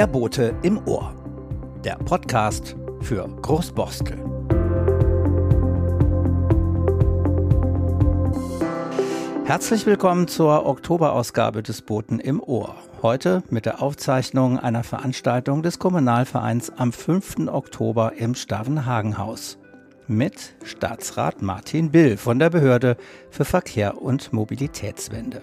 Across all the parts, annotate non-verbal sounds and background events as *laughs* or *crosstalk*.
Der Bote im Ohr. Der Podcast für Großborstel. Herzlich willkommen zur Oktoberausgabe des Boten im Ohr. Heute mit der Aufzeichnung einer Veranstaltung des Kommunalvereins am 5. Oktober im Stavenhagenhaus mit Staatsrat Martin Bill von der Behörde für Verkehr und Mobilitätswende.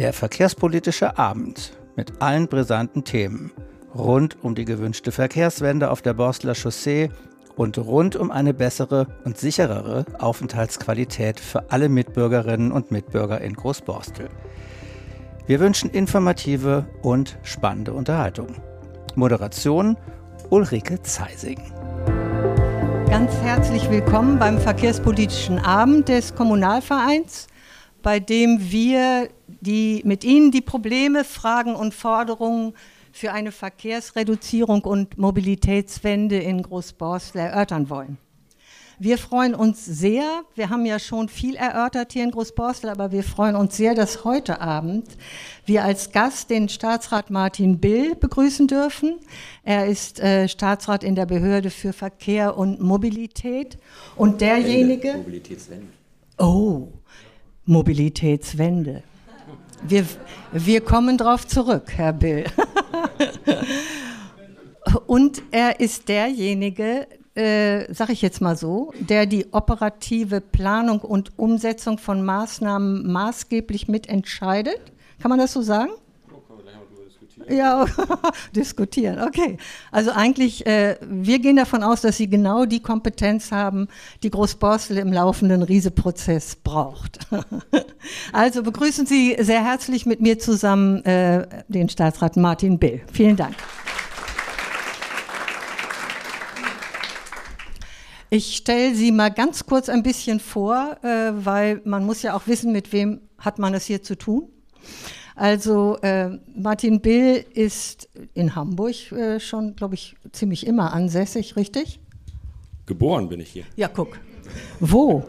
Der verkehrspolitische Abend mit allen brisanten Themen rund um die gewünschte Verkehrswende auf der Borstler Chaussee und rund um eine bessere und sicherere Aufenthaltsqualität für alle Mitbürgerinnen und Mitbürger in Großborstel. Wir wünschen informative und spannende Unterhaltung. Moderation Ulrike Zeising. Ganz herzlich willkommen beim Verkehrspolitischen Abend des Kommunalvereins, bei dem wir die, mit Ihnen die Probleme, Fragen und Forderungen für eine Verkehrsreduzierung und Mobilitätswende in Großborstel erörtern wollen. Wir freuen uns sehr, wir haben ja schon viel erörtert hier in Großborstel, aber wir freuen uns sehr, dass heute Abend wir als Gast den Staatsrat Martin Bill begrüßen dürfen. Er ist äh, Staatsrat in der Behörde für Verkehr und Mobilität und derjenige... Wende. Mobilitätswende. Oh, Mobilitätswende. Wir, wir kommen darauf zurück, Herr Bill. *laughs* Und er ist derjenige, äh, sage ich jetzt mal so, der die operative Planung und Umsetzung von Maßnahmen maßgeblich mitentscheidet. Kann man das so sagen? Ja, *laughs* diskutieren, okay. Also eigentlich, äh, wir gehen davon aus, dass Sie genau die Kompetenz haben, die Großborstel im laufenden Rieseprozess braucht. *laughs* also begrüßen Sie sehr herzlich mit mir zusammen äh, den Staatsrat Martin Bill. Vielen Dank. Ich stelle Sie mal ganz kurz ein bisschen vor, äh, weil man muss ja auch wissen, mit wem hat man es hier zu tun. Also äh, Martin Bill ist in Hamburg äh, schon, glaube ich, ziemlich immer ansässig, richtig? Geboren bin ich hier. Ja, guck. Wo?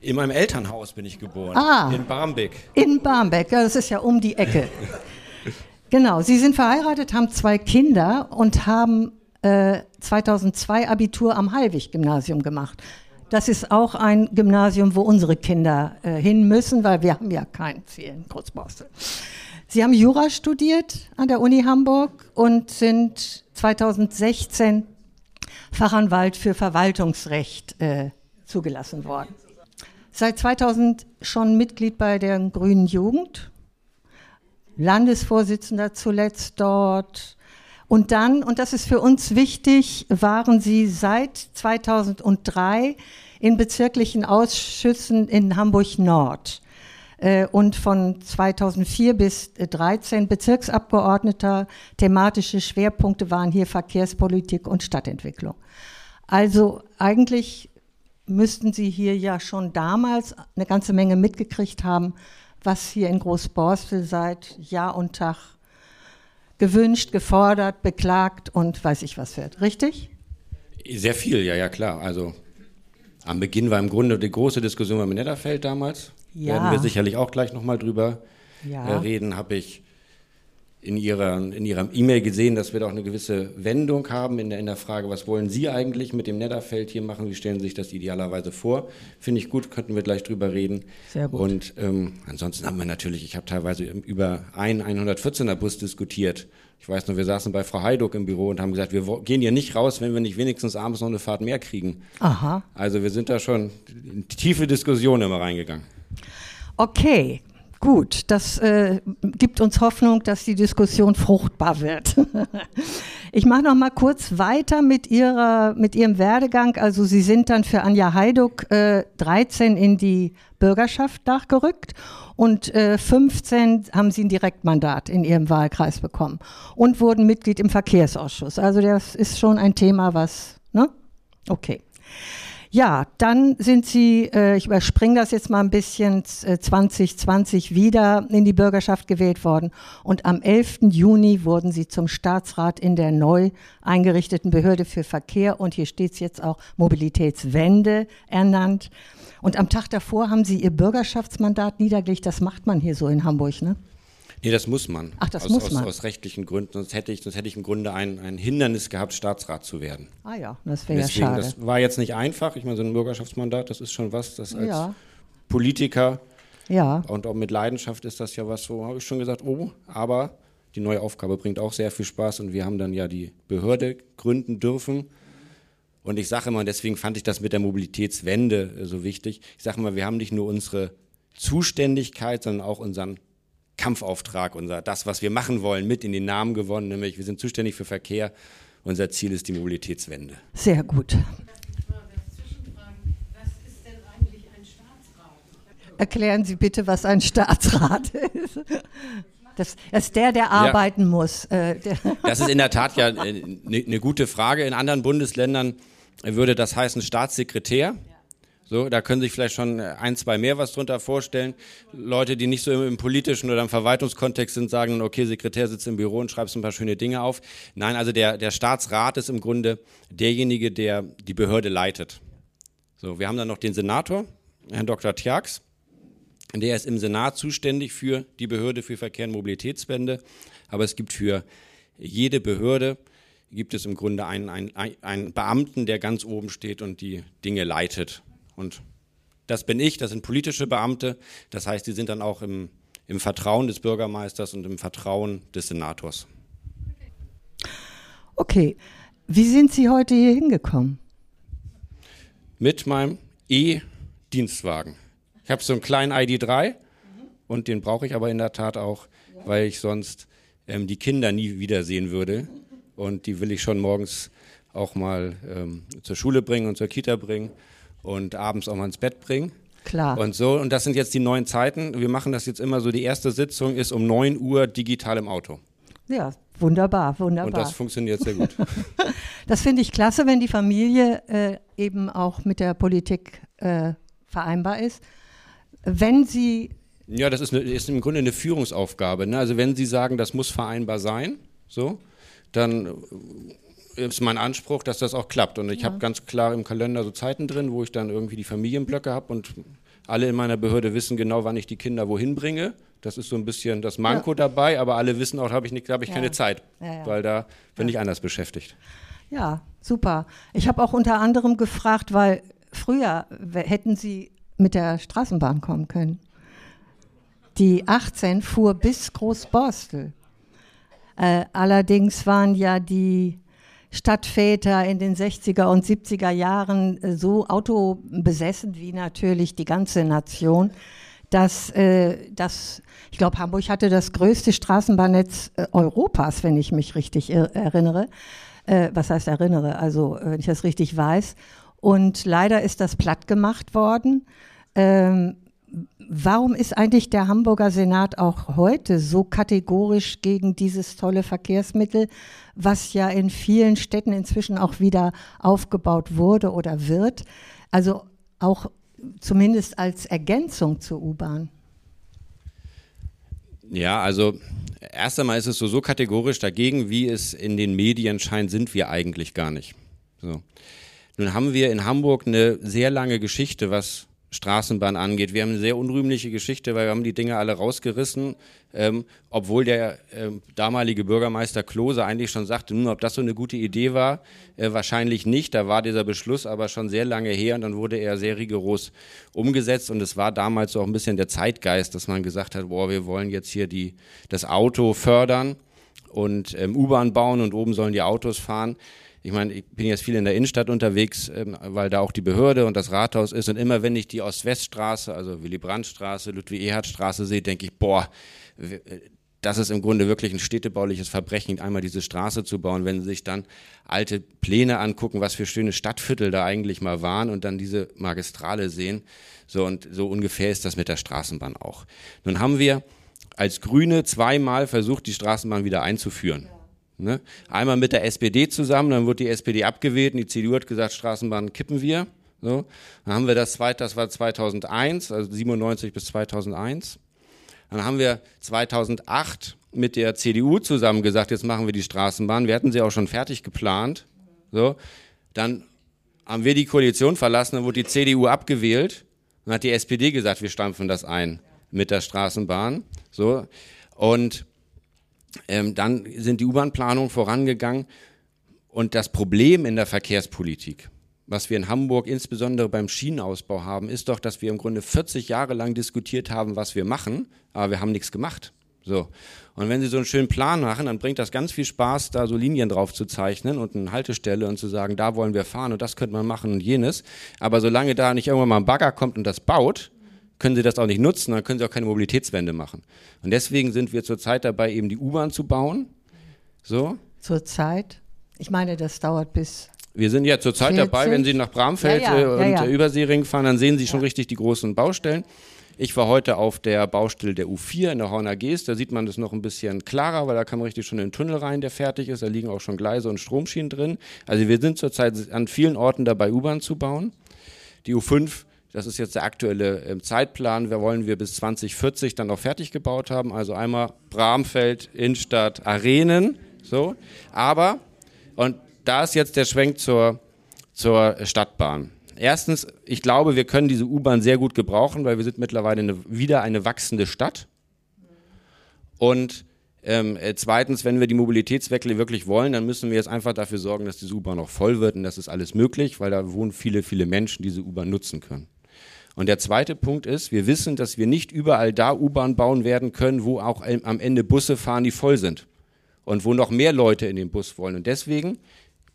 In meinem Elternhaus bin ich geboren. Ah. In Barmbek. In Barmbek, ja, das ist ja um die Ecke. *laughs* genau, Sie sind verheiratet, haben zwei Kinder und haben äh, 2002 Abitur am Hallwig-Gymnasium gemacht. Das ist auch ein Gymnasium, wo unsere Kinder äh, hin müssen, weil wir haben ja kein Ziel in Großborstel. Sie haben Jura studiert an der Uni Hamburg und sind 2016 Fachanwalt für Verwaltungsrecht äh, zugelassen worden. Seit 2000 schon Mitglied bei der Grünen Jugend, Landesvorsitzender zuletzt dort. Und dann, und das ist für uns wichtig, waren Sie seit 2003 in bezirklichen Ausschüssen in Hamburg Nord äh, und von 2004 bis 2013 Bezirksabgeordneter. Thematische Schwerpunkte waren hier Verkehrspolitik und Stadtentwicklung. Also eigentlich müssten Sie hier ja schon damals eine ganze Menge mitgekriegt haben, was hier in Großborstel seit Jahr und Tag gewünscht, gefordert, beklagt und weiß ich was wird. Richtig? Sehr viel, ja, ja, klar. Also am Beginn war im Grunde die große Diskussion beim Netterfeld damals. Ja. Werden wir sicherlich auch gleich nochmal drüber Ja. äh, reden. Habe ich in ihrer in ihrer E-Mail gesehen, dass wir da auch eine gewisse Wendung haben in der, in der Frage, was wollen Sie eigentlich mit dem Netterfeld hier machen? Wie stellen Sie sich das idealerweise vor? Finde ich gut, könnten wir gleich drüber reden. Sehr gut. Und ähm, ansonsten haben wir natürlich, ich habe teilweise über einen 114er Bus diskutiert. Ich weiß nur, wir saßen bei Frau Heiduck im Büro und haben gesagt, wir gehen hier nicht raus, wenn wir nicht wenigstens abends noch eine Fahrt mehr kriegen. Aha. Also wir sind da schon in tiefe Diskussionen immer reingegangen. Okay, gut. Das äh, gibt uns Hoffnung, dass die Diskussion fruchtbar wird. *laughs* ich mache noch mal kurz weiter mit, ihrer, mit Ihrem Werdegang. Also Sie sind dann für Anja Heiduck äh, 13 in die Bürgerschaft nachgerückt und äh, 15 haben Sie ein Direktmandat in Ihrem Wahlkreis bekommen und wurden Mitglied im Verkehrsausschuss. Also das ist schon ein Thema, was, ne? Okay. Ja, dann sind Sie, äh, ich überspringe das jetzt mal ein bisschen, äh, 2020 wieder in die Bürgerschaft gewählt worden. Und am 11. Juni wurden Sie zum Staatsrat in der neu eingerichteten Behörde für Verkehr und hier steht es jetzt auch Mobilitätswende ernannt. Und am Tag davor haben Sie Ihr Bürgerschaftsmandat niedergelegt. Das macht man hier so in Hamburg, ne? Nee, das muss man. Ach, das aus, muss man. Aus rechtlichen Gründen. Sonst hätte ich, sonst hätte ich im Grunde ein, ein Hindernis gehabt, Staatsrat zu werden. Ah ja, das wäre ja Deswegen, schade. das war jetzt nicht einfach. Ich meine, so ein Bürgerschaftsmandat, das ist schon was, das als Ja. Politiker Ja, und auch mit Leidenschaft ist das ja was, so habe ich schon gesagt, oh, aber die neue Aufgabe bringt auch sehr viel Spaß und wir haben dann ja die Behörde gründen dürfen. Und ich sage immer, deswegen fand ich das mit der Mobilitätswende äh, so wichtig. Ich sage immer, wir haben nicht nur unsere Zuständigkeit, sondern auch unseren Kampfauftrag, unser, das, was wir machen wollen, mit in den Namen gewonnen, nämlich wir sind zuständig für Verkehr. Unser Ziel ist die Mobilitätswende. sehr gut. Erklären Sie bitte, was ein Staatsrat *laughs* ist. Das, das ist der, der arbeiten muss. Äh, der, *laughs* Das ist in der Tat ja eine ne gute Frage. In anderen Bundesländern würde das heißen Staatssekretär. So, da können sich vielleicht schon ein, zwei mehr was drunter vorstellen. Leute, die nicht so im, im politischen oder im Verwaltungskontext sind, sagen, okay, Sekretär sitzt im Büro und schreibt so ein paar schöne Dinge auf. Nein, also der, der Staatsrat ist im Grunde derjenige, der die Behörde leitet. So, wir haben dann noch den Senator, Herrn Dr. Tjax. Der ist im Senat zuständig für die Behörde für Verkehr und Mobilitätswende. Aber es gibt für jede Behörde, gibt es im Grunde einen, einen, einen Beamten, der ganz oben steht und die Dinge leitet. Und das bin ich, das sind politische Beamte. Das heißt, die sind dann auch im, im Vertrauen des Bürgermeisters und im Vertrauen des Senators. okay, wie sind Sie heute hier hingekommen? Mit meinem E-Dienstwagen. Ich habe so einen kleinen ID3 und den brauche ich aber in der Tat auch, weil ich sonst ähm, die Kinder nie wiedersehen würde. Und die will ich schon morgens auch mal ähm, zur Schule bringen und zur Kita bringen und abends auch mal ins Bett bringen. Klar. Und so, und das sind jetzt die neuen Zeiten. Wir machen das jetzt immer so, die erste Sitzung ist um 9 Uhr digital im Auto. ja, wunderbar, Und das wunderbar. funktioniert sehr gut. *laughs* Das finde ich klasse, wenn die Familie äh, eben auch mit der Politik äh, vereinbar ist. Wenn Sie, Ja, das ist, eine, ist im Grunde eine Führungsaufgabe. Ne? Also wenn Sie sagen, das muss vereinbar sein, so, dann ist mein Anspruch, dass das auch klappt. Und ich habe ganz klar im Kalender so Zeiten drin, wo ich dann irgendwie die Familienblöcke habe und alle in meiner Behörde wissen genau, wann ich die Kinder wohin bringe. Das ist so ein bisschen das Manko dabei, aber alle wissen auch, da habe ich, nicht- hab ich Ja. keine Zeit, Ja, ja. weil da bin ich anders beschäftigt. ja, super. Ich habe auch unter anderem gefragt, weil früher hätten Sie mit der Straßenbahn kommen können. Die 18 fuhr bis Großborstel. Äh, allerdings waren ja die Stadtväter in den 60er und 70er Jahren äh, so autobesessen wie natürlich die ganze Nation, dass, äh, dass ich glaube, Hamburg hatte das größte Straßenbahnnetz äh, Europas, wenn ich mich richtig ir- erinnere. Äh, was heißt erinnere? Also, äh, wenn ich das richtig weiß. Und leider ist das platt gemacht worden. Ähm, Warum ist eigentlich der Hamburger Senat auch heute so kategorisch gegen dieses tolle Verkehrsmittel, was ja in vielen Städten inzwischen auch wieder aufgebaut wurde oder wird? Also auch zumindest als Ergänzung zur U-Bahn. Ja, also erst einmal ist es so, so kategorisch dagegen, wie es in den Medien scheint, sind wir eigentlich gar nicht. So. Nun haben wir in Hamburg eine sehr lange Geschichte, was Straßenbahn angeht. Wir haben eine sehr unrühmliche Geschichte, weil wir haben die Dinge alle rausgerissen, ähm, obwohl der ähm, damalige Bürgermeister Klose eigentlich schon sagte, nun, ob das so eine gute Idee war, äh, wahrscheinlich nicht. Da war dieser Beschluss aber schon sehr lange her und dann wurde er sehr rigoros umgesetzt und es war damals so auch ein bisschen der Zeitgeist, dass man gesagt hat, boah, wir wollen jetzt hier die, das Auto fördern und ähm, U-Bahn bauen und oben sollen die Autos fahren. Ich meine, ich bin jetzt viel in der Innenstadt unterwegs, ähm, weil da auch die Behörde und das Rathaus ist. Und immer wenn ich die Ost-West-Straße, also Willy-Brandt-Straße, Ludwig-Erhard-Straße sehe, denke ich, boah, äh, das ist im Grunde wirklich ein städtebauliches Verbrechen, einmal diese Straße zu bauen. Wenn Sie sich dann alte Pläne angucken, was für schöne Stadtviertel da eigentlich mal waren und dann diese Magistrale sehen. So und so ungefähr ist das mit der Straßenbahn auch. Nun haben wir als Grüne zweimal versucht, die Straßenbahn wieder einzuführen. Ne? Einmal mit der SPD zusammen, dann wurde die SPD abgewählt und die CDU hat gesagt, Straßenbahn kippen wir. So. Dann haben wir das zweite, das war 2001, also 97 bis 2001. Dann haben wir 2008 mit der CDU zusammen gesagt, jetzt machen wir die Straßenbahn. Wir hatten sie auch schon fertig geplant. So. Dann haben wir die Koalition verlassen, dann wurde die CDU abgewählt. Dann hat die SPD gesagt, wir stampfen das ein mit der Straßenbahn. So. Und ähm, dann sind die U-Bahn-Planungen vorangegangen. Und das Problem in der Verkehrspolitik, was wir in Hamburg insbesondere beim Schienenausbau haben, ist doch, dass wir im Grunde 40 Jahre lang diskutiert haben, was wir machen, aber wir haben nichts gemacht. So. Und wenn Sie so einen schönen Plan machen, dann bringt das ganz viel Spaß, da so Linien drauf zu zeichnen und eine Haltestelle und zu sagen, da wollen wir fahren und das könnte man machen und jenes. Aber solange da nicht irgendwann mal ein Bagger kommt und das baut, können Sie das auch nicht nutzen, dann können Sie auch keine Mobilitätswende machen. Und deswegen sind wir zurzeit dabei, eben die U-Bahn zu bauen. So. Zurzeit? Ich meine, das dauert bis wir sind ja zurzeit 40? dabei, wenn Sie nach Bramfeld ja, ja, äh, und ja, Überseering fahren, dann sehen Sie schon richtig die großen Baustellen. Ich war heute auf der Baustelle der U4 in der Horner Geest. Da sieht man das noch ein bisschen klarer, weil da kann man richtig schon in den Tunnel rein, der fertig ist. Da liegen auch schon Gleise und Stromschienen drin. Also wir sind zurzeit an vielen Orten dabei, U-Bahn zu bauen. Die U5 das ist jetzt der aktuelle äh, Zeitplan. Wir wollen wir bis 2040 dann auch fertig gebaut haben. Also einmal Bramfeld, Innenstadt, Arenen. So. Aber, und da ist jetzt der Schwenk zur, zur Stadtbahn. Erstens, ich glaube, wir können diese U-Bahn sehr gut gebrauchen, weil wir sind mittlerweile eine, wieder eine wachsende Stadt. Und ähm, äh, zweitens, wenn wir die Mobilitätswechsel wirklich wollen, dann müssen wir jetzt einfach dafür sorgen, dass diese U-Bahn auch voll wird und das ist alles möglich, weil da wohnen viele, viele Menschen, die diese U-Bahn nutzen können. Und der zweite Punkt ist, wir wissen, dass wir nicht überall da U-Bahn bauen werden können, wo auch am Ende Busse fahren, die voll sind und wo noch mehr Leute in den Bus wollen. Und deswegen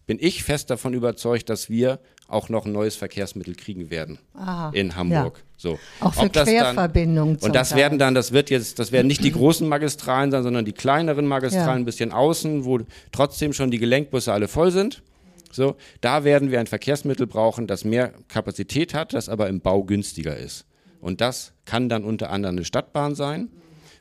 bin ich fest davon überzeugt, dass wir auch noch ein neues Verkehrsmittel kriegen werden Aha, in Hamburg. Ja. So. Auch für Querverbindungen. Und das Teil. werden dann, das wird jetzt, das werden nicht die *clears throat* großen Magistralen sein, sondern die kleineren Magistralen ja. ein bisschen außen, wo trotzdem schon die Gelenkbusse alle voll sind. So, da werden wir ein Verkehrsmittel brauchen, das mehr Kapazität hat, das aber im Bau günstiger ist. Und das kann dann unter anderem eine Stadtbahn sein.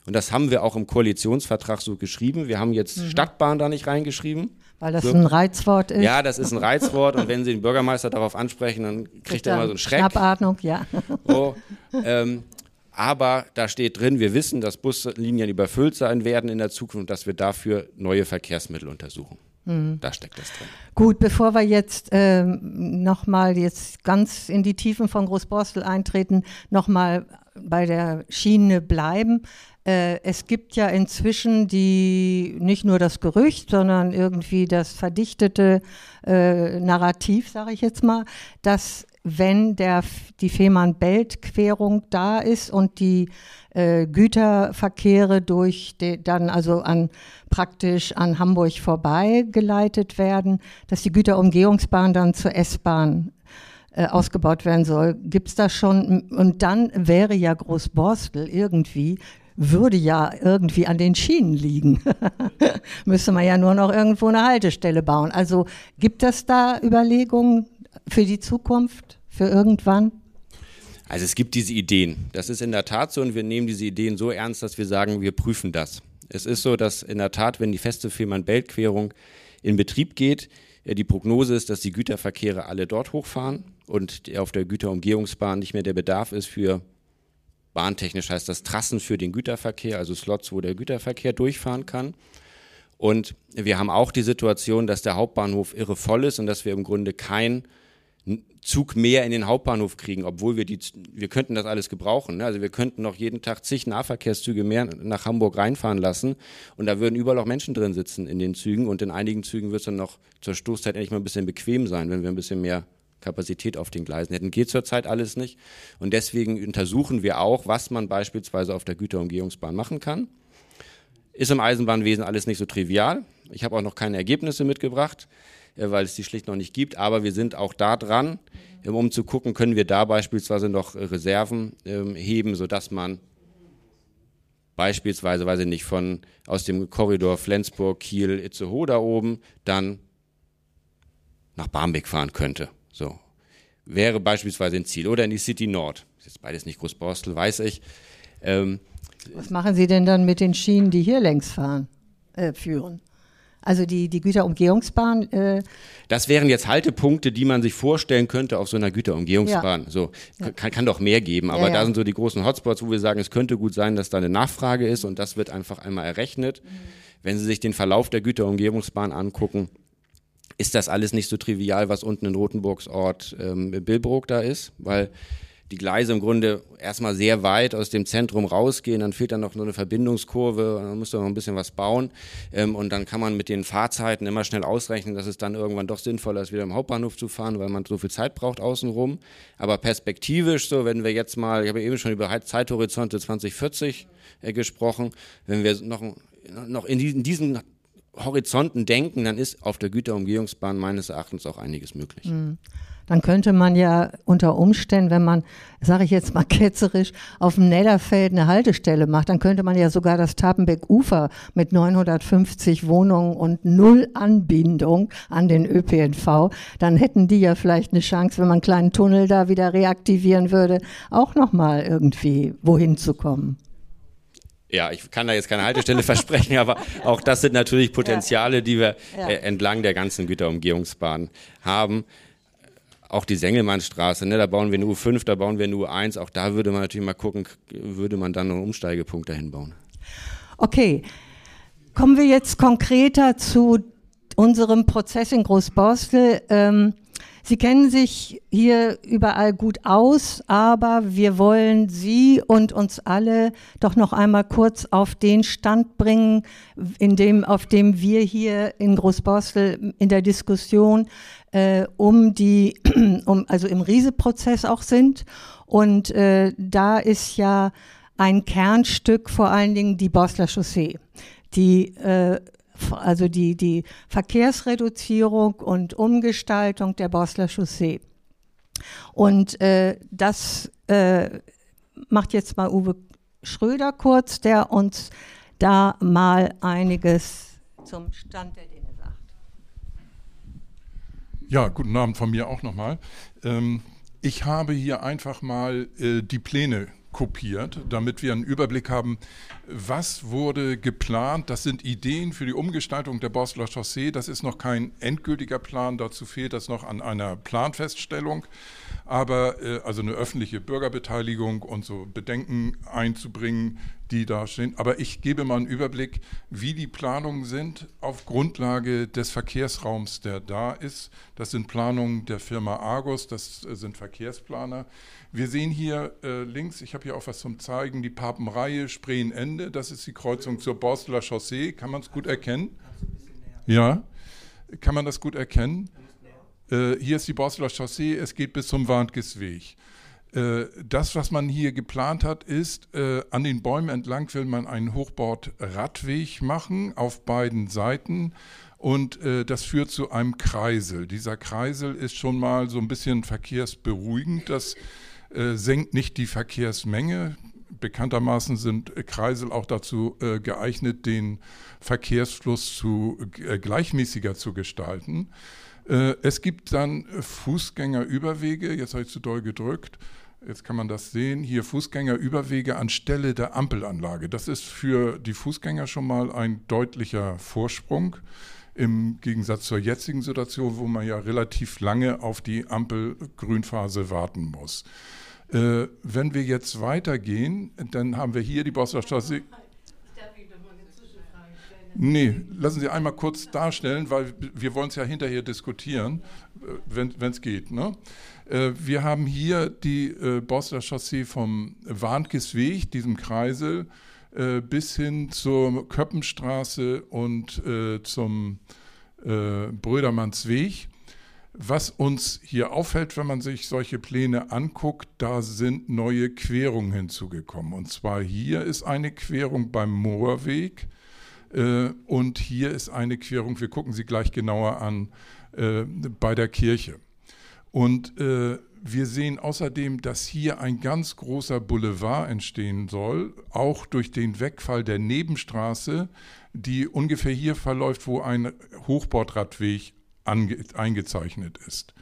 Und das haben wir auch im Koalitionsvertrag so geschrieben. Wir haben jetzt mhm. Stadtbahn da nicht reingeschrieben. Weil das so. ein Reizwort ist. Ja, das ist ein Reizwort und wenn Sie den Bürgermeister darauf ansprechen, dann kriegt er immer so einen Schreck. Schnappatmung, ja. So, ähm, aber da steht drin, wir wissen, dass Buslinien überfüllt sein werden in der Zukunft und dass wir dafür neue Verkehrsmittel untersuchen. Mhm. Da steckt das drin. Gut, bevor wir jetzt ähm, nochmal jetzt ganz in die Tiefen von Großborstel eintreten, nochmal bei der Schiene bleiben. Äh, es gibt ja inzwischen die nicht nur das Gerücht, sondern irgendwie das verdichtete äh, Narrativ, sage ich jetzt mal, dass wenn der, die Fehmarn-Belt-Querung da ist und die äh, Güterverkehre durch de, dann also an praktisch an Hamburg vorbeigeleitet werden, dass die Güterumgehungsbahn dann zur S-Bahn äh, ausgebaut werden soll. Gibt es da schon? Und dann wäre ja Großborstel irgendwie würde ja irgendwie an den Schienen liegen. *laughs* Müsste man ja nur noch irgendwo eine Haltestelle bauen. Also gibt es da Überlegungen für die Zukunft, für irgendwann? Also es gibt diese Ideen. Das ist in der Tat so und wir nehmen diese Ideen so ernst, dass wir sagen, wir prüfen das. Es ist so, dass in der Tat, wenn die feste Fehmarn-Belt-Querung in Betrieb geht, äh, die Prognose ist, dass die Güterverkehre alle dort hochfahren und auf der Güterumgehungsbahn nicht mehr der Bedarf ist für bahntechnisch heißt das Trassen für den Güterverkehr, also Slots, wo der Güterverkehr durchfahren kann. Und wir haben auch die Situation, dass der Hauptbahnhof irre voll ist und dass wir im Grunde keinen Zug mehr in den Hauptbahnhof kriegen, obwohl wir die, wir könnten das alles gebrauchen. Ne? Also wir könnten noch jeden Tag zig Nahverkehrszüge mehr nach Hamburg reinfahren lassen und da würden überall auch Menschen drin sitzen in den Zügen und in einigen Zügen wird es dann noch zur Stoßzeit endlich mal ein bisschen bequem sein, wenn wir ein bisschen mehr Kapazität auf den Gleisen hätten. Geht zurzeit alles nicht. Und deswegen untersuchen wir auch, was man beispielsweise auf der Güterumgehungsbahn machen kann. Ist im Eisenbahnwesen alles nicht so trivial. Ich habe auch noch keine Ergebnisse mitgebracht, weil es die schlicht noch nicht gibt. Aber wir sind auch da dran, ähm, um zu gucken, können wir da beispielsweise noch Reserven ähm, heben, sodass man beispielsweise, weiß ich nicht, von aus dem Korridor Flensburg, Kiel, Itzehoe da oben, dann nach Barmbek fahren könnte. So. Wäre beispielsweise ein Ziel. Oder in die City Nord. Das ist beides nicht Großborstel, weiß ich. Ähm, Was machen Sie denn dann mit den Schienen, die hier längs fahren, äh, führen? Also die, die Güterumgehungsbahn. Äh das wären jetzt Haltepunkte, die man sich vorstellen könnte auf so einer Güterumgehungsbahn. Ja. So kann, kann doch mehr geben, aber ja, ja. da sind so die großen Hotspots, wo wir sagen, es könnte gut sein, dass da eine Nachfrage ist und das wird einfach einmal errechnet. Mhm. Wenn Sie sich den Verlauf der Güterumgehungsbahn angucken, ist das alles nicht so trivial, was unten in Rotenburgs Ort ähm, Billbrook da ist, weil die Gleise im Grunde erstmal sehr weit aus dem Zentrum rausgehen, dann fehlt dann noch so eine Verbindungskurve, dann muss da noch ein bisschen was bauen ähm, und dann kann man mit den Fahrzeiten immer schnell ausrechnen, dass es dann irgendwann doch sinnvoller ist, wieder im Hauptbahnhof zu fahren, weil man so viel Zeit braucht außenrum. Aber perspektivisch, so wenn wir jetzt mal, ich habe eben schon über Zeithorizonte 2040 äh, gesprochen, wenn wir noch, noch in diesen, diesen Horizonten denken, dann ist auf der Güterumgehungsbahn meines Erachtens auch einiges möglich. Mhm dann könnte man ja unter Umständen, wenn man, sage ich jetzt mal *laughs* ketzerisch, auf dem Nedderfeld eine Haltestelle macht, dann könnte man ja sogar das Tapenbeck-Ufer mit 950 Wohnungen und null Anbindung an den ÖPNV, dann hätten die ja vielleicht eine Chance, wenn man einen kleinen Tunnel da wieder reaktivieren würde, auch nochmal irgendwie wohin zu kommen. Ja, ich kann da jetzt keine Haltestelle *laughs* versprechen, aber auch das sind natürlich Potenziale, die wir äh, entlang der ganzen Güterumgehungsbahn haben auch die Sengelmannstraße, ne, da bauen wir eine U5, da bauen wir eine U1, auch da würde man natürlich mal gucken, würde man dann einen Umsteigepunkt dahin bauen. Okay, kommen wir jetzt konkreter zu unserem Prozess in Großborstel. Ähm, Sie kennen sich hier überall gut aus, aber wir wollen Sie und uns alle doch noch einmal kurz auf den Stand bringen, in dem, auf dem wir hier in Großborstel in der Diskussion äh, um die, *clears throat* um, also im Riese-Prozess auch sind. Und äh, da ist ja ein Kernstück vor allen Dingen die Bosler Chaussee, die äh, also die, die Verkehrsreduzierung und Umgestaltung der Bosler Chaussee. Und äh, das äh, macht jetzt mal Uwe Schröder kurz, der uns da mal einiges zum Stand der Dinge sagt. Ja, guten Abend von mir auch nochmal. Ähm, ich habe hier einfach mal äh, die Pläne kopiert, damit wir einen Überblick haben, was wurde geplant. Das sind Ideen für die Umgestaltung der Bosler Chaussee. Das ist noch kein endgültiger Plan, dazu fehlt das noch an einer Planfeststellung. Aber äh, also eine öffentliche Bürgerbeteiligung und so Bedenken einzubringen, die da stehen. Aber ich gebe mal einen Überblick, wie die Planungen sind auf Grundlage des Verkehrsraums, der da ist. Das sind Planungen der Firma Argus, das äh, sind Verkehrsplaner. Wir sehen hier äh, links, ich habe hier auch was zum Zeigen, die Papenreihe Spreenende. Das ist die Kreuzung zur Borsteler Chaussee. Kann man es gut erkennen? Ja, kann man das gut erkennen? Äh, hier ist die Borsteler Chaussee, es geht bis zum Warntgesweg. Äh, das, was man hier geplant hat, ist, äh, an den Bäumen entlang will man einen Hochbord-Radweg machen auf beiden Seiten und äh, das führt zu einem Kreisel. Dieser Kreisel ist schon mal so ein bisschen verkehrsberuhigend. Das äh, senkt nicht die Verkehrsmenge. Bekanntermaßen sind Kreisel auch dazu äh, geeignet, den Verkehrsfluss zu, äh, gleichmäßiger zu gestalten. Äh, es gibt dann Fußgängerüberwege, jetzt habe ich zu doll gedrückt, Jetzt kann man das sehen. Hier Fußgängerüberwege anstelle der Ampelanlage. Das ist für die Fußgänger schon mal ein deutlicher Vorsprung im Gegensatz zur jetzigen Situation, wo man ja relativ lange auf die Ampelgrünphase warten muss. Äh, wenn wir jetzt weitergehen, dann haben wir hier die Bosserstraße. Nee, lassen Sie einmal kurz darstellen, weil wir wollen es ja hinterher diskutieren, äh, wenn es geht. Ne? Äh, wir haben hier die äh, Bosler Chaussee vom Warnkesweg, diesem Kreisel, äh, bis hin zur Köppenstraße und äh, zum Brödermannsweg. Was uns hier auffällt, wenn man sich solche Pläne anguckt, da sind neue Querungen hinzugekommen. Und zwar hier ist eine Querung beim Moorweg äh, und hier ist eine Querung, wir gucken sie gleich genauer an, äh, bei der Kirche. Und äh, wir sehen außerdem, dass hier ein ganz großer Boulevard entstehen soll, auch durch den Wegfall der Nebenstraße, die ungefähr hier verläuft, wo ein Hochbordradweg eingezeichnet ist.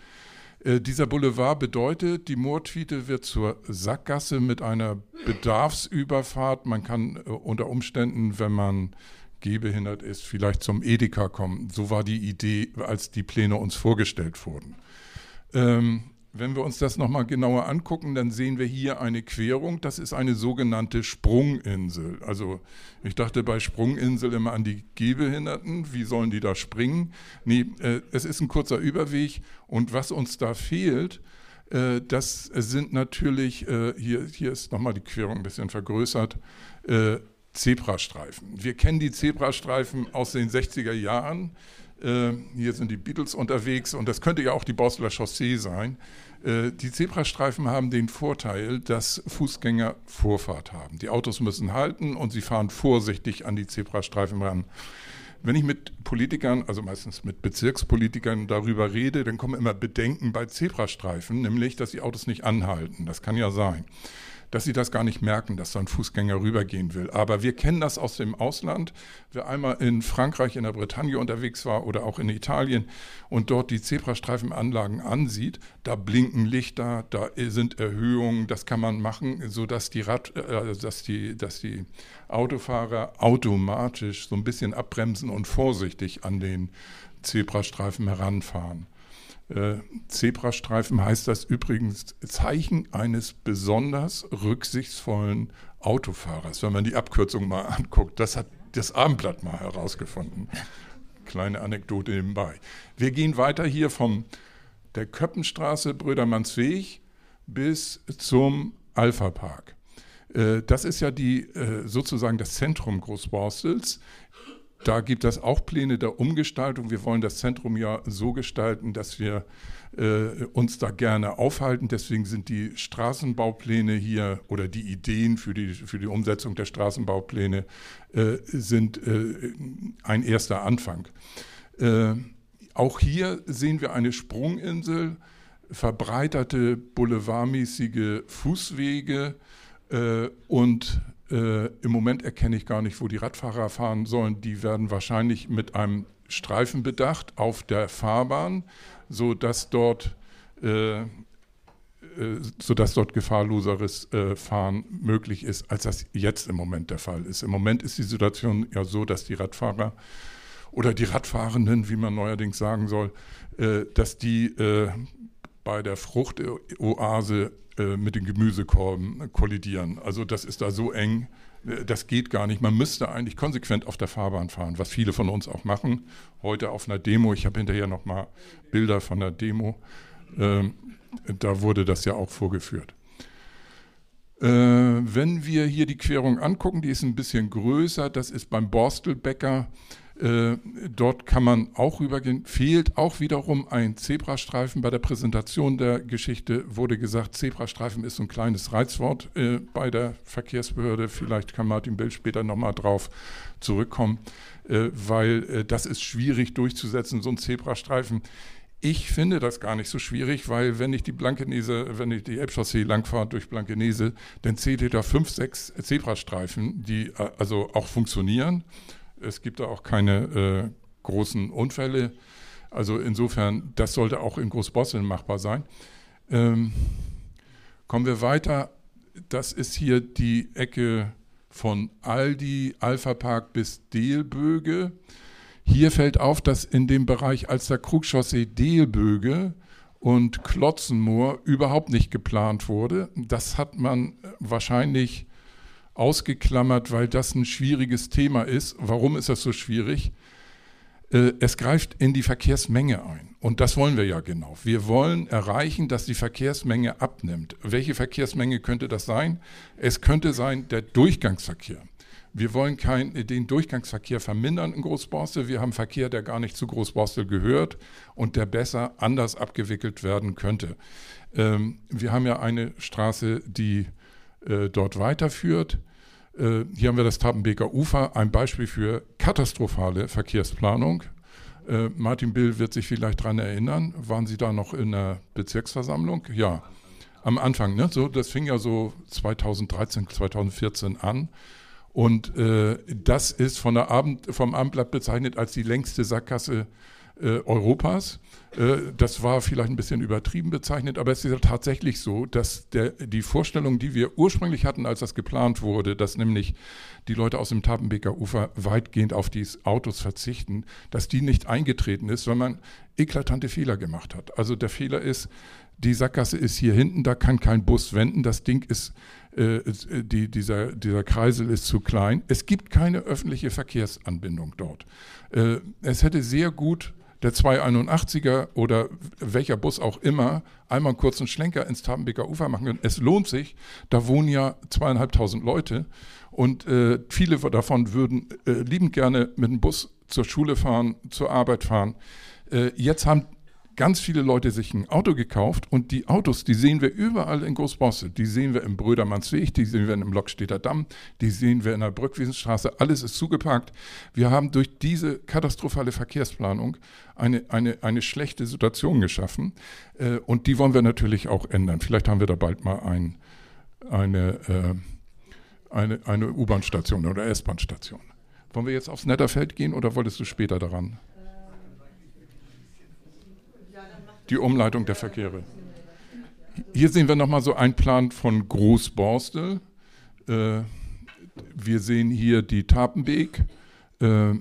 Äh, dieser Boulevard bedeutet, die Moortwiete wird zur Sackgasse mit einer Bedarfsüberfahrt. Man kann äh, unter Umständen, wenn man gehbehindert ist, vielleicht zum Edeka kommen. So war die Idee, als die Pläne uns vorgestellt wurden. Ähm, wenn wir uns das nochmal genauer angucken, dann sehen wir hier eine Querung. Das ist eine sogenannte Sprunginsel. Also ich dachte bei Sprunginsel immer an die Gehbehinderten. Wie sollen die da springen? Nee, äh, es ist ein kurzer Überweg. Und was uns da fehlt, Äh, das sind natürlich, äh, hier, hier ist nochmal die Querung ein bisschen vergrößert, äh, Zebrastreifen. Wir kennen die Zebrastreifen aus den 60er Jahren. Hier sind die Beatles unterwegs und das könnte ja auch die Bosler Chaussee sein. Die Zebrastreifen haben den Vorteil, dass Fußgänger Vorfahrt haben. Die Autos müssen halten und sie fahren vorsichtig an die Zebrastreifen ran. Wenn ich mit Politikern, also meistens mit Bezirkspolitikern darüber rede, dann kommen immer Bedenken bei Zebrastreifen, nämlich, dass die Autos nicht anhalten. Das kann ja sein dass sie das gar nicht merken, dass da ein Fußgänger rübergehen will. Aber wir kennen das aus dem Ausland. Wer einmal in Frankreich, in der Bretagne unterwegs war oder auch in Italien und dort die Zebrastreifenanlagen ansieht, da blinken Lichter, da sind Erhöhungen, das kann man machen, sodass die, Rad, äh, dass die, dass die Autofahrer automatisch so ein bisschen abbremsen und vorsichtig an den Zebrastreifen heranfahren. Äh, Zebrastreifen heißt das übrigens Zeichen eines besonders rücksichtsvollen Autofahrers, wenn man die Abkürzung mal anguckt. Das hat das Abendblatt mal herausgefunden. Kleine Anekdote nebenbei. Wir gehen weiter hier von der Köppenstraße, Brödermannsweg bis zum Alpha-Park. Äh, das ist ja die, äh, sozusagen das Zentrum Großborstels. Da gibt es auch Pläne der Umgestaltung. Wir wollen das Zentrum ja so gestalten, dass wir äh, uns da gerne aufhalten. Deswegen sind die Straßenbaupläne hier oder die Ideen für die, für die Umsetzung der Straßenbaupläne äh, sind äh, ein erster Anfang. Äh, auch hier sehen wir eine Sprunginsel, verbreiterte boulevardmäßige Fußwege äh, und äh, Im Moment erkenne ich gar nicht, wo die Radfahrer fahren sollen. Die werden wahrscheinlich mit einem Streifen bedacht auf der Fahrbahn, sodass dort, äh, äh, sodass dort gefahrloseres äh, Fahren möglich ist, als das jetzt im Moment der Fall ist. Im Moment ist die Situation ja so, dass die Radfahrer oder die Radfahrenden, wie man neuerdings sagen soll, äh, dass die bei der Fruchtoase äh, mit den Gemüsekorben kollidieren. Also das ist da so eng, äh, das geht gar nicht. Man müsste eigentlich konsequent auf der Fahrbahn fahren, was viele von uns auch machen. Heute auf einer Demo, ich habe hinterher noch mal Bilder von der Demo, ähm, da wurde das ja auch vorgeführt. Äh, wenn wir hier die Querung angucken, die ist ein bisschen größer, das ist beim Borstelbäcker äh, dort kann man auch rübergehen. Fehlt auch wiederum ein Zebrastreifen. Bei der Präsentation der Geschichte wurde gesagt, Zebrastreifen ist so ein kleines Reizwort äh, bei der Verkehrsbehörde. Vielleicht kann Martin Bill später nochmal drauf zurückkommen, äh, weil äh, das ist schwierig durchzusetzen, so ein Zebrastreifen. Ich finde das gar nicht so schwierig, weil wenn ich die Blankenese, wenn ich die Elbchaussee langfahre durch Blankenese, dann zählt ihr da fünf, sechs Zebrastreifen, die äh, also auch funktionieren es gibt da auch keine äh, großen Unfälle. Also insofern, das sollte auch in Großbosseln machbar sein. Ähm, kommen wir weiter. Das ist hier die Ecke von Aldi, Alpha Park bis Delböge. Hier fällt auf, dass in dem Bereich als der Krugchaussee Delböge und Klotzenmoor überhaupt nicht geplant wurde. Das hat man wahrscheinlich ausgeklammert, weil das ein schwieriges Thema ist. Warum ist das so schwierig? Äh, es greift in die Verkehrsmenge ein. Und das wollen wir ja genau. Wir wollen erreichen, dass die Verkehrsmenge abnimmt. Welche Verkehrsmenge könnte das sein? Es könnte sein der Durchgangsverkehr. Wir wollen kein, den Durchgangsverkehr vermindern in Großborstel. Wir haben Verkehr, der gar nicht zu Großborstel gehört und der besser anders abgewickelt werden könnte. Ähm, wir haben ja eine Straße, die äh, dort weiterführt. Äh, hier haben wir das Tapenbeker Ufer, ein Beispiel für katastrophale Verkehrsplanung. Äh, Martin Bill wird sich vielleicht daran erinnern. Waren Sie da noch in der Bezirksversammlung? Ja, am Anfang. Ne? So, das fing ja so 2013, 2014 an. Und äh, das ist von der Abend, vom Abendblatt bezeichnet als die längste Sackgasse äh, Europas. Äh, das war vielleicht ein bisschen übertrieben bezeichnet, aber es ist ja tatsächlich so, dass der, die Vorstellung, die wir ursprünglich hatten, als das geplant wurde, dass nämlich die Leute aus dem Tapenbeker Ufer weitgehend auf die Autos verzichten, dass die nicht eingetreten ist, weil man eklatante Fehler gemacht hat. Also der Fehler ist, die Sackgasse ist hier hinten, da kann kein Bus wenden, das Ding ist, äh, die, dieser, dieser Kreisel ist zu klein. Es gibt keine öffentliche Verkehrsanbindung dort. Äh, es hätte sehr gut der 281er oder welcher Bus auch immer einmal einen kurzen Schlenker ins Tabenbeker Ufer machen können. Es lohnt sich. Da wohnen ja zweieinhalbtausend Leute und äh, viele davon würden äh, liebend gerne mit dem Bus zur Schule fahren, zur Arbeit fahren. Äh, jetzt haben ganz viele Leute sich ein Auto gekauft und die Autos, die sehen wir überall in Großbosse. Die sehen wir im Brödermannsweg, die sehen wir im Lockstädter Damm, die sehen wir in der Brückwiesenstraße. Alles ist zugeparkt. Wir haben durch diese katastrophale Verkehrsplanung eine, eine, eine schlechte Situation geschaffen äh, und die wollen wir natürlich auch ändern. Vielleicht haben wir da bald mal ein, eine, äh, eine, eine U-Bahn-Station oder S-Bahn-Station. Wollen wir jetzt aufs Netterfeld gehen oder wolltest du später daran? Die Umleitung der Verkehre. Hier sehen wir nochmal so einen Plan von Großborstel. Äh, wir sehen hier die Tapenbeek. Äh,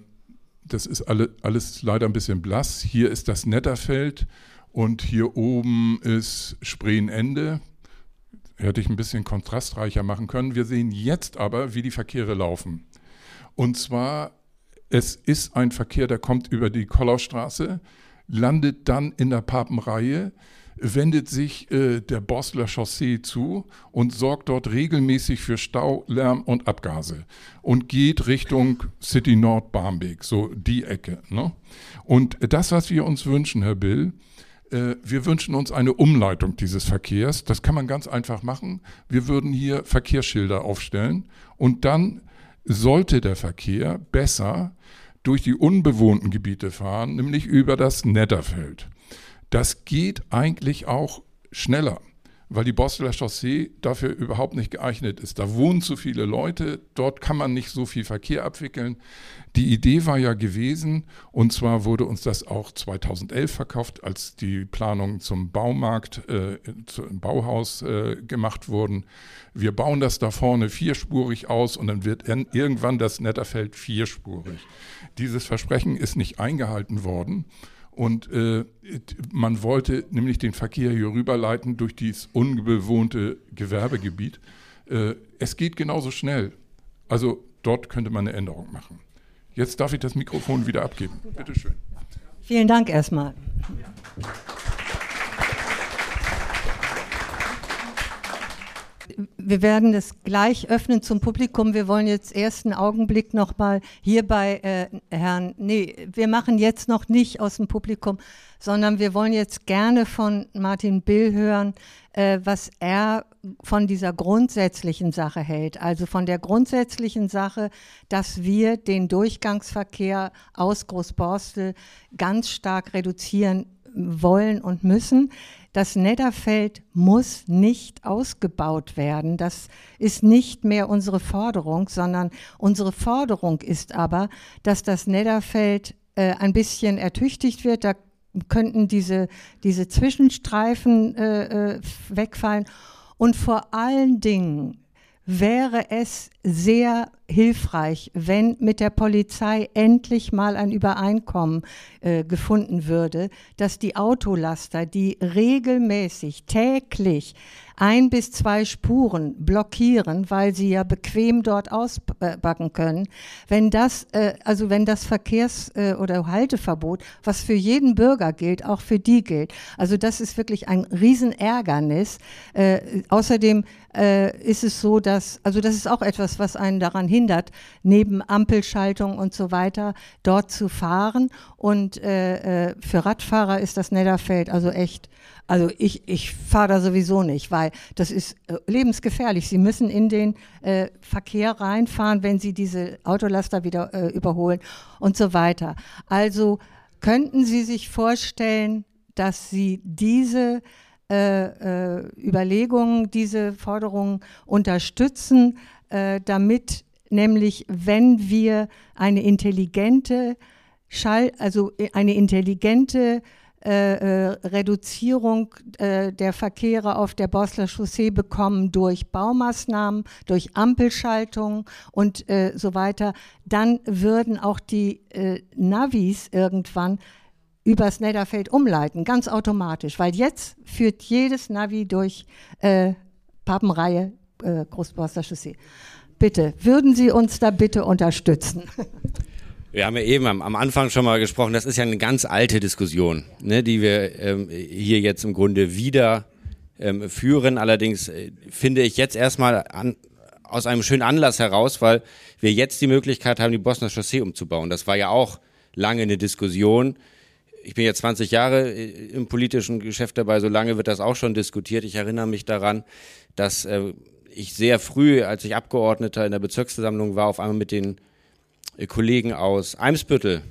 das ist alle, alles leider ein bisschen blass. Hier ist das Netterfeld und hier oben ist Spreenende. Hätte ich ein bisschen kontrastreicher machen können. Wir sehen jetzt aber, wie die Verkehre laufen. Und zwar, es ist ein Verkehr, der kommt über die Kollaustraße landet dann in der Papenreihe, wendet sich äh, der Bosler Chaussee zu und sorgt dort regelmäßig für Stau, Lärm und Abgase und geht Richtung City Nord Barmbek, so die Ecke. Ne? Und das, was wir uns wünschen, Herr Bill, äh, wir wünschen uns eine Umleitung dieses Verkehrs. Das kann man ganz einfach machen. Wir würden hier Verkehrsschilder aufstellen und dann sollte der Verkehr besser durch die unbewohnten Gebiete fahren, nämlich über das Netterfeld. Das geht eigentlich auch schneller weil die Bosteler Chaussee dafür überhaupt nicht geeignet ist. Da wohnen zu viele Leute, dort kann man nicht so viel Verkehr abwickeln. Die Idee war ja gewesen, und zwar wurde uns das auch 2011 verkauft, als die Planungen zum Baumarkt, äh, zum Bauhaus äh, gemacht wurden. Wir bauen das da vorne vierspurig aus und dann wird irgendwann das Netterfeld vierspurig. Dieses Versprechen ist nicht eingehalten worden. Und äh, man wollte nämlich den Verkehr hier rüberleiten durch dieses unbewohnte Gewerbegebiet. Äh, es geht genauso schnell. Also dort könnte man eine Änderung machen. Jetzt darf ich das Mikrofon wieder abgeben. Bitte schön. Vielen Dank erstmal. Wir werden es gleich öffnen zum Publikum. Wir wollen jetzt ersten Augenblick noch mal hier bei äh, Herrn, nee, wir machen jetzt noch nicht aus dem Publikum, sondern wir wollen jetzt gerne von Martin Bill hören, äh, was er von dieser grundsätzlichen Sache hält. Also von der grundsätzlichen Sache, dass wir den Durchgangsverkehr aus Großborstel ganz stark reduzieren wollen und müssen. Das Netterfeld muss nicht ausgebaut werden. Das ist nicht mehr unsere Forderung, sondern unsere Forderung ist aber, dass das Netterfeld äh, ein bisschen ertüchtigt wird. Da könnten diese, diese Zwischenstreifen äh, äh wegfallen. Und vor allen Dingen wäre es sehr hilfreich, wenn mit der Polizei endlich mal ein Übereinkommen äh, gefunden würde, dass die Autolaster, die regelmäßig, täglich ein bis zwei Spuren blockieren, weil sie ja bequem dort ausbacken können. Wenn das, äh, also wenn das Verkehrs- äh, oder Halteverbot, was für jeden Bürger gilt, auch für die gilt. Also das ist wirklich ein Riesenärgernis. Äh, außerdem äh, ist es so, dass, also das ist auch etwas, was einen daran hindert, neben Ampelschaltung und so weiter dort zu fahren. Und äh, äh, für Radfahrer ist das Netterfeld also echt also ich, ich fahre da sowieso nicht, weil das ist äh, lebensgefährlich. Sie müssen in den äh, Verkehr reinfahren, wenn Sie diese Autolaster wieder überholen und so weiter. Also könnten Sie sich vorstellen, dass Sie diese äh, äh, Überlegungen, diese Forderungen unterstützen, äh, damit nämlich, wenn wir eine intelligente Schall, also eine intelligente äh, äh, Reduzierung äh, der Verkehre auf der Bosler Chaussee bekommen durch Baumaßnahmen, durch Ampelschaltung und äh, so weiter, dann würden auch die äh, Navis irgendwann übers Netterfeld umleiten, ganz automatisch, weil jetzt führt jedes Navi durch äh, Papenreihe äh, Großbosler Chaussee. Bitte, würden Sie uns da bitte unterstützen? *laughs* Wir haben ja eben am, am, Anfang schon mal gesprochen, das ist ja eine ganz alte Diskussion, ne, die wir ähm, hier jetzt im Grunde wieder ähm, führen. Allerdings äh, finde ich jetzt erstmal an, aus einem schönen Anlass heraus, weil wir jetzt die Möglichkeit haben, die Bosner Chaussee umzubauen. Das war ja auch lange eine Diskussion. Ich bin jetzt 20 Jahre äh, im politischen Geschäft dabei, so lange wird das auch schon diskutiert. Ich erinnere mich daran, dass äh, ich sehr früh, als ich Abgeordneter in der Bezirksversammlung war, auf einmal mit den äh, Kollegen aus Eimsbüttel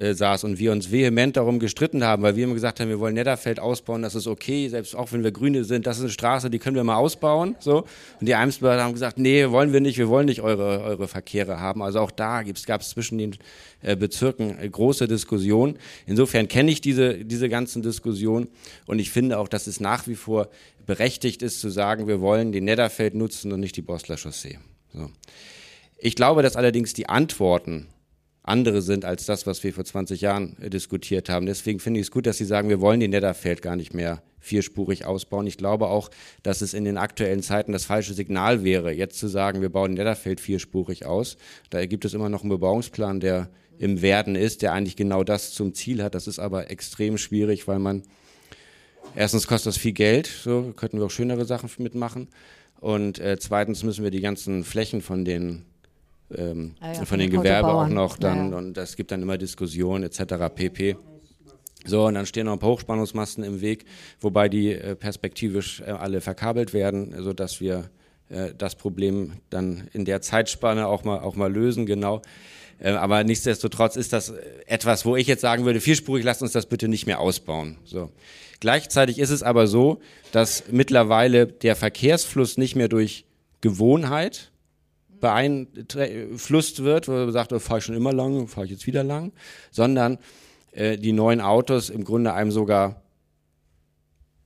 äh, saß und wir uns vehement darum gestritten haben, weil wir immer gesagt haben, wir wollen Netterfeld ausbauen, das ist okay, selbst auch wenn wir Grüne sind, das ist eine Straße, die können wir mal ausbauen. So. Und die Eimsbüttel haben gesagt, nee, wollen wir nicht, wir wollen nicht eure, eure Verkehre haben. Also auch da gab es zwischen den äh, Bezirken äh, große Diskussionen. Insofern kenne ich diese, diese ganzen Diskussionen und ich finde auch, dass es nach wie vor berechtigt ist zu sagen, wir wollen den Netterfeld nutzen und nicht die Bosler Chaussee. So. Ich glaube, dass allerdings die Antworten andere sind als das, was wir vor 20 Jahren äh, diskutiert haben. Deswegen finde ich es gut, dass Sie sagen, wir wollen den Netterfeld gar nicht mehr vierspurig ausbauen. Ich glaube auch, dass es in den aktuellen Zeiten das falsche Signal wäre, jetzt zu sagen, wir bauen Netterfeld vierspurig aus. Da gibt es immer noch einen Bebauungsplan, der im Werden ist, der eigentlich genau das zum Ziel hat. Das ist aber extrem schwierig, weil man erstens kostet das viel Geld, so könnten wir auch schönere Sachen mitmachen. Und äh, zweitens müssen wir die ganzen Flächen von den ähm, ah ja, von den Gewerbe auch noch dann ja, und es gibt dann immer Diskussionen etc. pp. So, und dann stehen noch ein paar Hochspannungsmasten im Weg, wobei die äh, perspektivisch äh, alle verkabelt werden, sodass wir äh, das Problem dann in der Zeitspanne auch mal, auch mal lösen, genau. Äh, aber nichtsdestotrotz ist das etwas, wo ich jetzt sagen würde, vierspurig, lasst uns das bitte nicht mehr ausbauen. So. Gleichzeitig ist es aber so, dass mittlerweile der Verkehrsfluss nicht mehr durch Gewohnheit beeinflusst wird, wo man sagt, oh, fahre ich schon immer lang, fahre ich jetzt wieder lang, sondern äh, die neuen Autos im Grunde einem sogar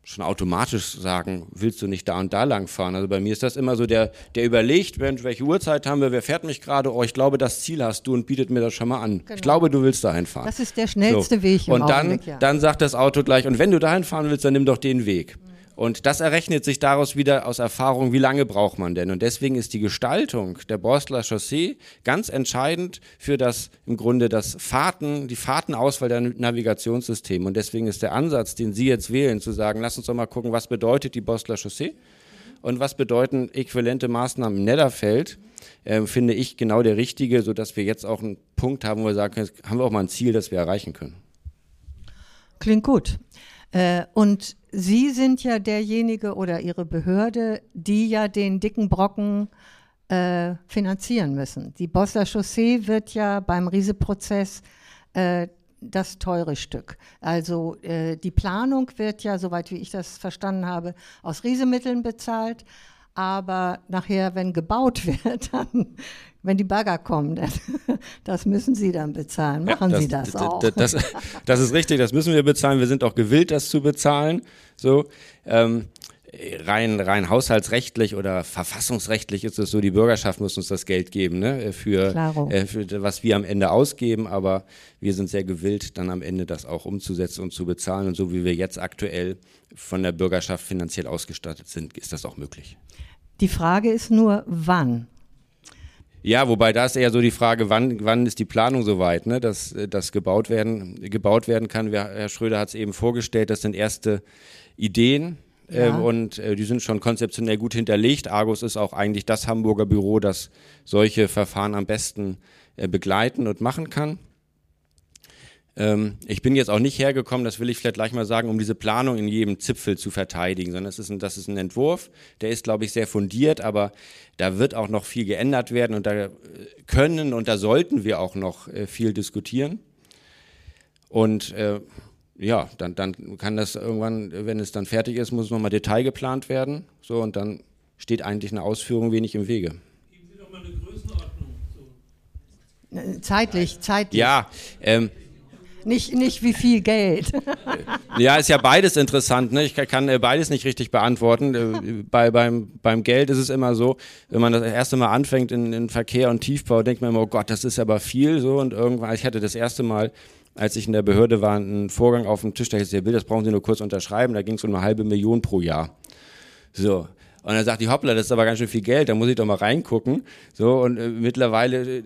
schon automatisch sagen, willst du nicht da und da lang fahren? Also bei mir ist das immer so, der, der überlegt, Mensch, welche Uhrzeit haben wir, wer fährt mich gerade? Oh, ich glaube, das Ziel hast du und bietet mir das schon mal an. Genau. Ich glaube, du willst dahin fahren. Das ist der schnellste so. Weg. Im und dann, ja. dann sagt das Auto gleich, und wenn du dahin fahren willst, dann nimm doch den Weg. Mhm. Und das errechnet sich daraus wieder aus Erfahrung, wie lange braucht man denn. Und deswegen ist die Gestaltung der Borstler Chaussee ganz entscheidend für das im Grunde das Fahrten, die Fahrtenauswahl der Navigationssysteme. Und deswegen ist der Ansatz, den Sie jetzt wählen, zu sagen, lass uns doch mal gucken, was bedeutet die Borstler Chaussee und was bedeuten äquivalente Maßnahmen im Netterfeld, äh, finde ich genau der richtige, sodass wir jetzt auch einen Punkt haben, wo wir sagen, haben wir auch mal ein Ziel, das wir erreichen können. Klingt gut. Äh, und Sie sind ja derjenige oder Ihre Behörde, die ja den dicken Brocken äh, finanzieren müssen. Die Bosser Chaussee wird ja beim Riese-Prozess äh, das teure Stück. Also äh, die Planung wird ja, soweit wie ich das verstanden habe, aus Riesemitteln bezahlt. Aber nachher, wenn gebaut *laughs* wird, dann wenn die Bagger kommen, das müssen Sie dann bezahlen. Machen ja, das, Sie das auch? Das, das, das, ist richtig, das müssen wir bezahlen. Wir sind auch gewillt, das zu bezahlen. So, ähm, rein, rein haushaltsrechtlich oder verfassungsrechtlich ist es so, die Bürgerschaft muss uns das Geld geben ne, für, äh, für was wir am Ende ausgeben. Aber wir sind sehr gewillt, dann am Ende das auch umzusetzen und zu bezahlen. Und so wie wir jetzt aktuell von der Bürgerschaft finanziell ausgestattet sind, ist das auch möglich. Die Frage ist nur, wann? Ja, wobei da ist eher so die Frage, wann, wann ist die Planung soweit, ne, dass das gebaut werden, gebaut werden kann. Herr Schröder hat es eben vorgestellt, das sind erste Ideen. Ja. Ähm, und äh, die sind schon konzeptionell gut hinterlegt. Argus ist auch eigentlich das Hamburger Büro, das solche Verfahren am besten äh, begleiten und machen kann. Ähm, ich bin jetzt auch nicht hergekommen, das will ich vielleicht gleich mal sagen, um diese Planung in jedem Zipfel zu verteidigen, sondern es ist ein, das ist ein Entwurf, der ist, glaube ich, sehr fundiert, aber da wird auch noch viel geändert werden und da können und da sollten wir auch noch äh, viel diskutieren. Und äh, ja, dann, dann kann das irgendwann, wenn es dann fertig ist, muss nochmal Detail geplant werden. So, und dann steht eigentlich eine Ausführung wenig im Wege. Geben Sie doch mal eine Größenordnung. So. Zeitlich, zeitlich. Ja, ähm, nicht, nicht wie viel Geld. *laughs* Ja, ist ja beides interessant. Ne? Ich kann äh, beides nicht richtig beantworten. Äh, bei, beim, beim Geld ist es immer so, wenn man das erste Mal anfängt in, in Verkehr und Tiefbau, denkt man immer, oh Gott, das ist aber viel. So Und irgendwann, ich hatte das erste Mal als ich in der Behörde war, einen Vorgang auf dem Tisch, da hieß der Bild, das brauchen Sie nur kurz unterschreiben, da ging es um eine halbe Million pro Jahr. So. Und dann sagt die, hoppla, das ist aber ganz schön viel Geld, da muss ich doch mal reingucken. So, und äh, mittlerweile, äh,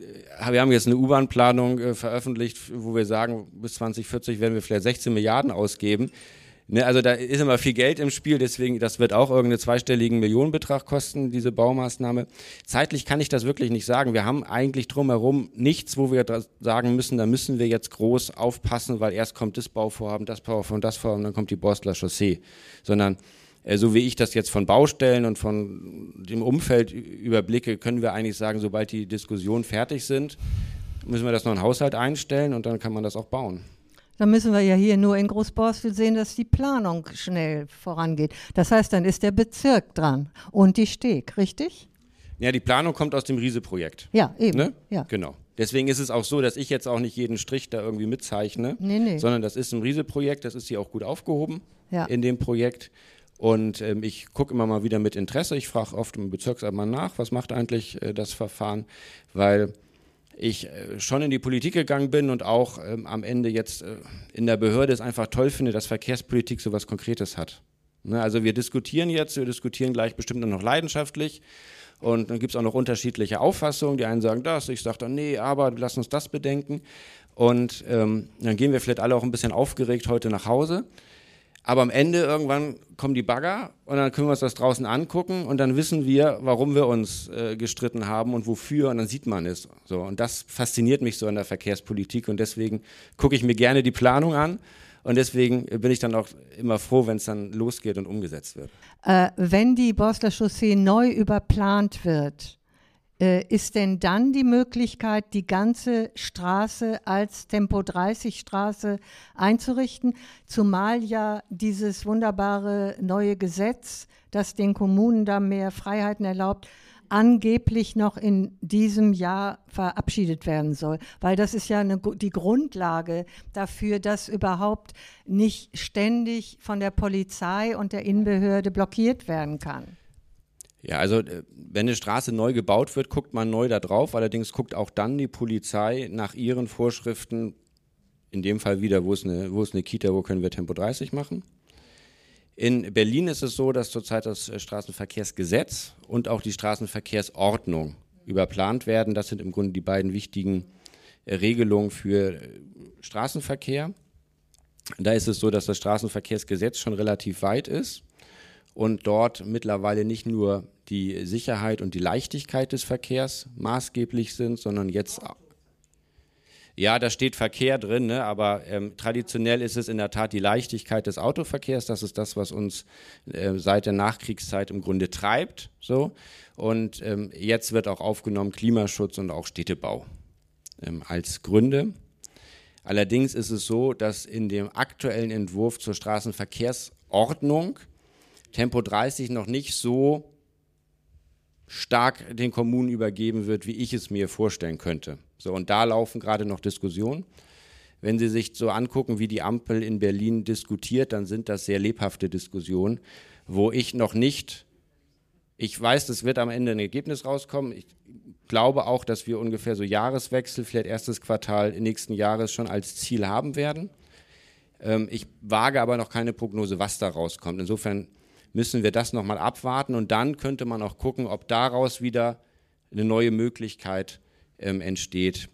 wir haben jetzt eine U-Bahn-Planung äh, veröffentlicht, wo wir sagen, bis 2040 werden wir vielleicht 16 Milliarden ausgeben. Ne, also da ist immer viel Geld im Spiel, deswegen, das wird auch irgendeinen zweistelligen Millionenbetrag kosten, diese Baumaßnahme. Zeitlich kann ich das wirklich nicht sagen. Wir haben eigentlich drumherum nichts, wo wir sagen müssen, da müssen wir jetzt groß aufpassen, weil erst kommt das Bauvorhaben, das Bauvorhaben, das Vorhaben, dann kommt die Borstler Chaussee. Sondern so wie ich das jetzt von Baustellen und von dem Umfeld überblicke, können wir eigentlich sagen, sobald die Diskussionen fertig sind, müssen wir das noch in den Haushalt einstellen und dann kann man das auch bauen. Dann müssen wir ja hier nur in Großborstel sehen, dass die Planung schnell vorangeht. Das heißt, dann ist der Bezirk dran und die Steg, richtig? Ja, die Planung kommt aus dem Riese-Projekt. Ja, eben. Ne? Ja. Genau. Deswegen ist es auch so, dass ich jetzt auch nicht jeden Strich da irgendwie mitzeichne, Nee, nee. sondern das ist ein Riese-Projekt, das ist hier auch gut aufgehoben Ja. in dem Projekt. Und ähm, ich gucke immer mal wieder mit Interesse. Ich frage oft im Bezirksamt mal nach, was macht eigentlich äh, das Verfahren, weil ich äh, schon in die Politik gegangen bin und auch ähm, am Ende jetzt äh, in der Behörde es einfach toll finde, dass Verkehrspolitik so was Konkretes hat. Ne, also wir diskutieren jetzt, wir diskutieren gleich bestimmt noch leidenschaftlich. Und dann gibt es auch noch unterschiedliche Auffassungen. Die einen sagen das, ich sage dann, nee, aber lass uns das bedenken. Und ähm, dann gehen wir vielleicht alle auch ein bisschen aufgeregt heute nach Hause. Aber am Ende irgendwann kommen die Bagger und dann können wir uns das draußen angucken und dann wissen wir, warum wir uns äh, gestritten haben und wofür und dann sieht man es. So und das fasziniert mich so in der Verkehrspolitik und deswegen gucke ich mir gerne die Planung an und deswegen bin ich dann auch immer froh, wenn es dann losgeht und umgesetzt wird. Äh, wenn die Borstler Chaussee neu überplant wird, ist denn dann die Möglichkeit, die ganze Straße als Tempo 30 Straße einzurichten? Zumal ja dieses wunderbare neue Gesetz, das den Kommunen da mehr Freiheiten erlaubt, angeblich noch in diesem Jahr verabschiedet werden soll. Weil das ist ja eine, die Grundlage dafür, dass überhaupt nicht ständig von der Polizei und der Innenbehörde blockiert werden kann. Ja, also äh, wenn eine Straße neu gebaut wird, guckt man neu da drauf. Allerdings guckt auch dann die Polizei nach ihren Vorschriften, in dem Fall wieder, wo ist eine, wo ist eine Kita, wo können wir Tempo 30 machen. In Berlin ist es so, dass zurzeit das äh, Straßenverkehrsgesetz und auch die Straßenverkehrsordnung überplant werden. Das sind im Grunde die beiden wichtigen äh, Regelungen für Straßenverkehr. Da ist es so, dass das Straßenverkehrsgesetz schon relativ weit ist und dort mittlerweile nicht nur die Sicherheit und die Leichtigkeit des Verkehrs maßgeblich sind, sondern jetzt ja, da steht Verkehr drin, ne? aber ähm, traditionell ist es in der Tat die Leichtigkeit des Autoverkehrs. Das ist das, was uns äh, seit der Nachkriegszeit im Grunde treibt. So. Und ähm, jetzt wird auch aufgenommen Klimaschutz und auch Städtebau ähm, als Gründe. Allerdings ist es so, dass in dem aktuellen Entwurf zur Straßenverkehrsordnung Tempo 30 noch nicht so stark den Kommunen übergeben wird, wie ich es mir vorstellen könnte. So, und da laufen gerade noch Diskussionen. Wenn Sie sich so angucken, wie die Ampel in Berlin diskutiert, dann sind das sehr lebhafte Diskussionen, wo ich noch nicht, ich weiß, es wird am Ende ein Ergebnis rauskommen. Ich glaube auch, dass wir ungefähr so Jahreswechsel, vielleicht erstes Quartal nächsten Jahres schon als Ziel haben werden. Ähm, ich wage aber noch keine Prognose, was da rauskommt. Insofern müssen wir das nochmal abwarten und dann könnte man auch gucken, ob daraus wieder eine neue Möglichkeit ähm, entsteht,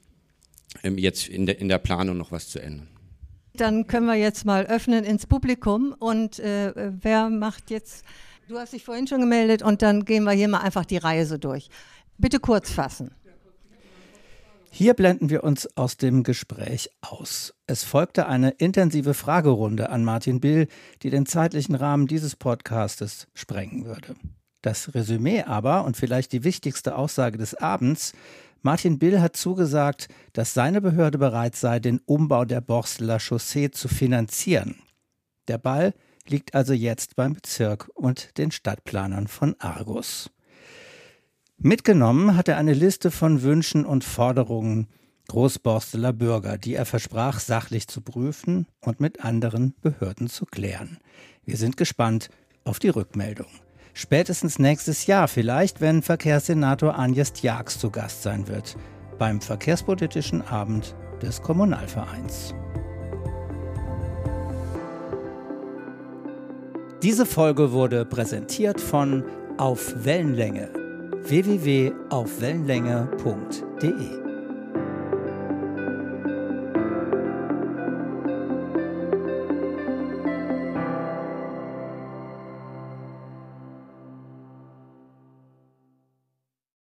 ähm, jetzt in der, in der Planung noch was zu ändern. Dann können wir jetzt mal öffnen ins Publikum und äh, wer macht jetzt, du hast dich vorhin schon gemeldet und dann gehen wir hier mal einfach die Reihe so durch. Bitte kurz fassen. Hier blenden wir uns aus dem Gespräch aus. Es folgte eine intensive Fragerunde an Martin Bill, die den zeitlichen Rahmen dieses Podcastes sprengen würde. Das Resümee aber und vielleicht die wichtigste Aussage des Abends, Martin Bill hat zugesagt, dass seine Behörde bereit sei, den Umbau der Borsteler Chaussee zu finanzieren. Der Ball liegt also jetzt beim Bezirk und den Stadtplanern von Argus. Mitgenommen hat er eine Liste von Wünschen und Forderungen Großborsteler Bürger, die er versprach, sachlich zu prüfen und mit anderen Behörden zu klären. Wir sind gespannt auf die Rückmeldung. Spätestens nächstes Jahr vielleicht, wenn Verkehrssenator Agnes Jags zu Gast sein wird beim Verkehrspolitischen Abend des Kommunalvereins. Diese Folge wurde präsentiert von auf Wellenlänge www.aufwellenlänge.de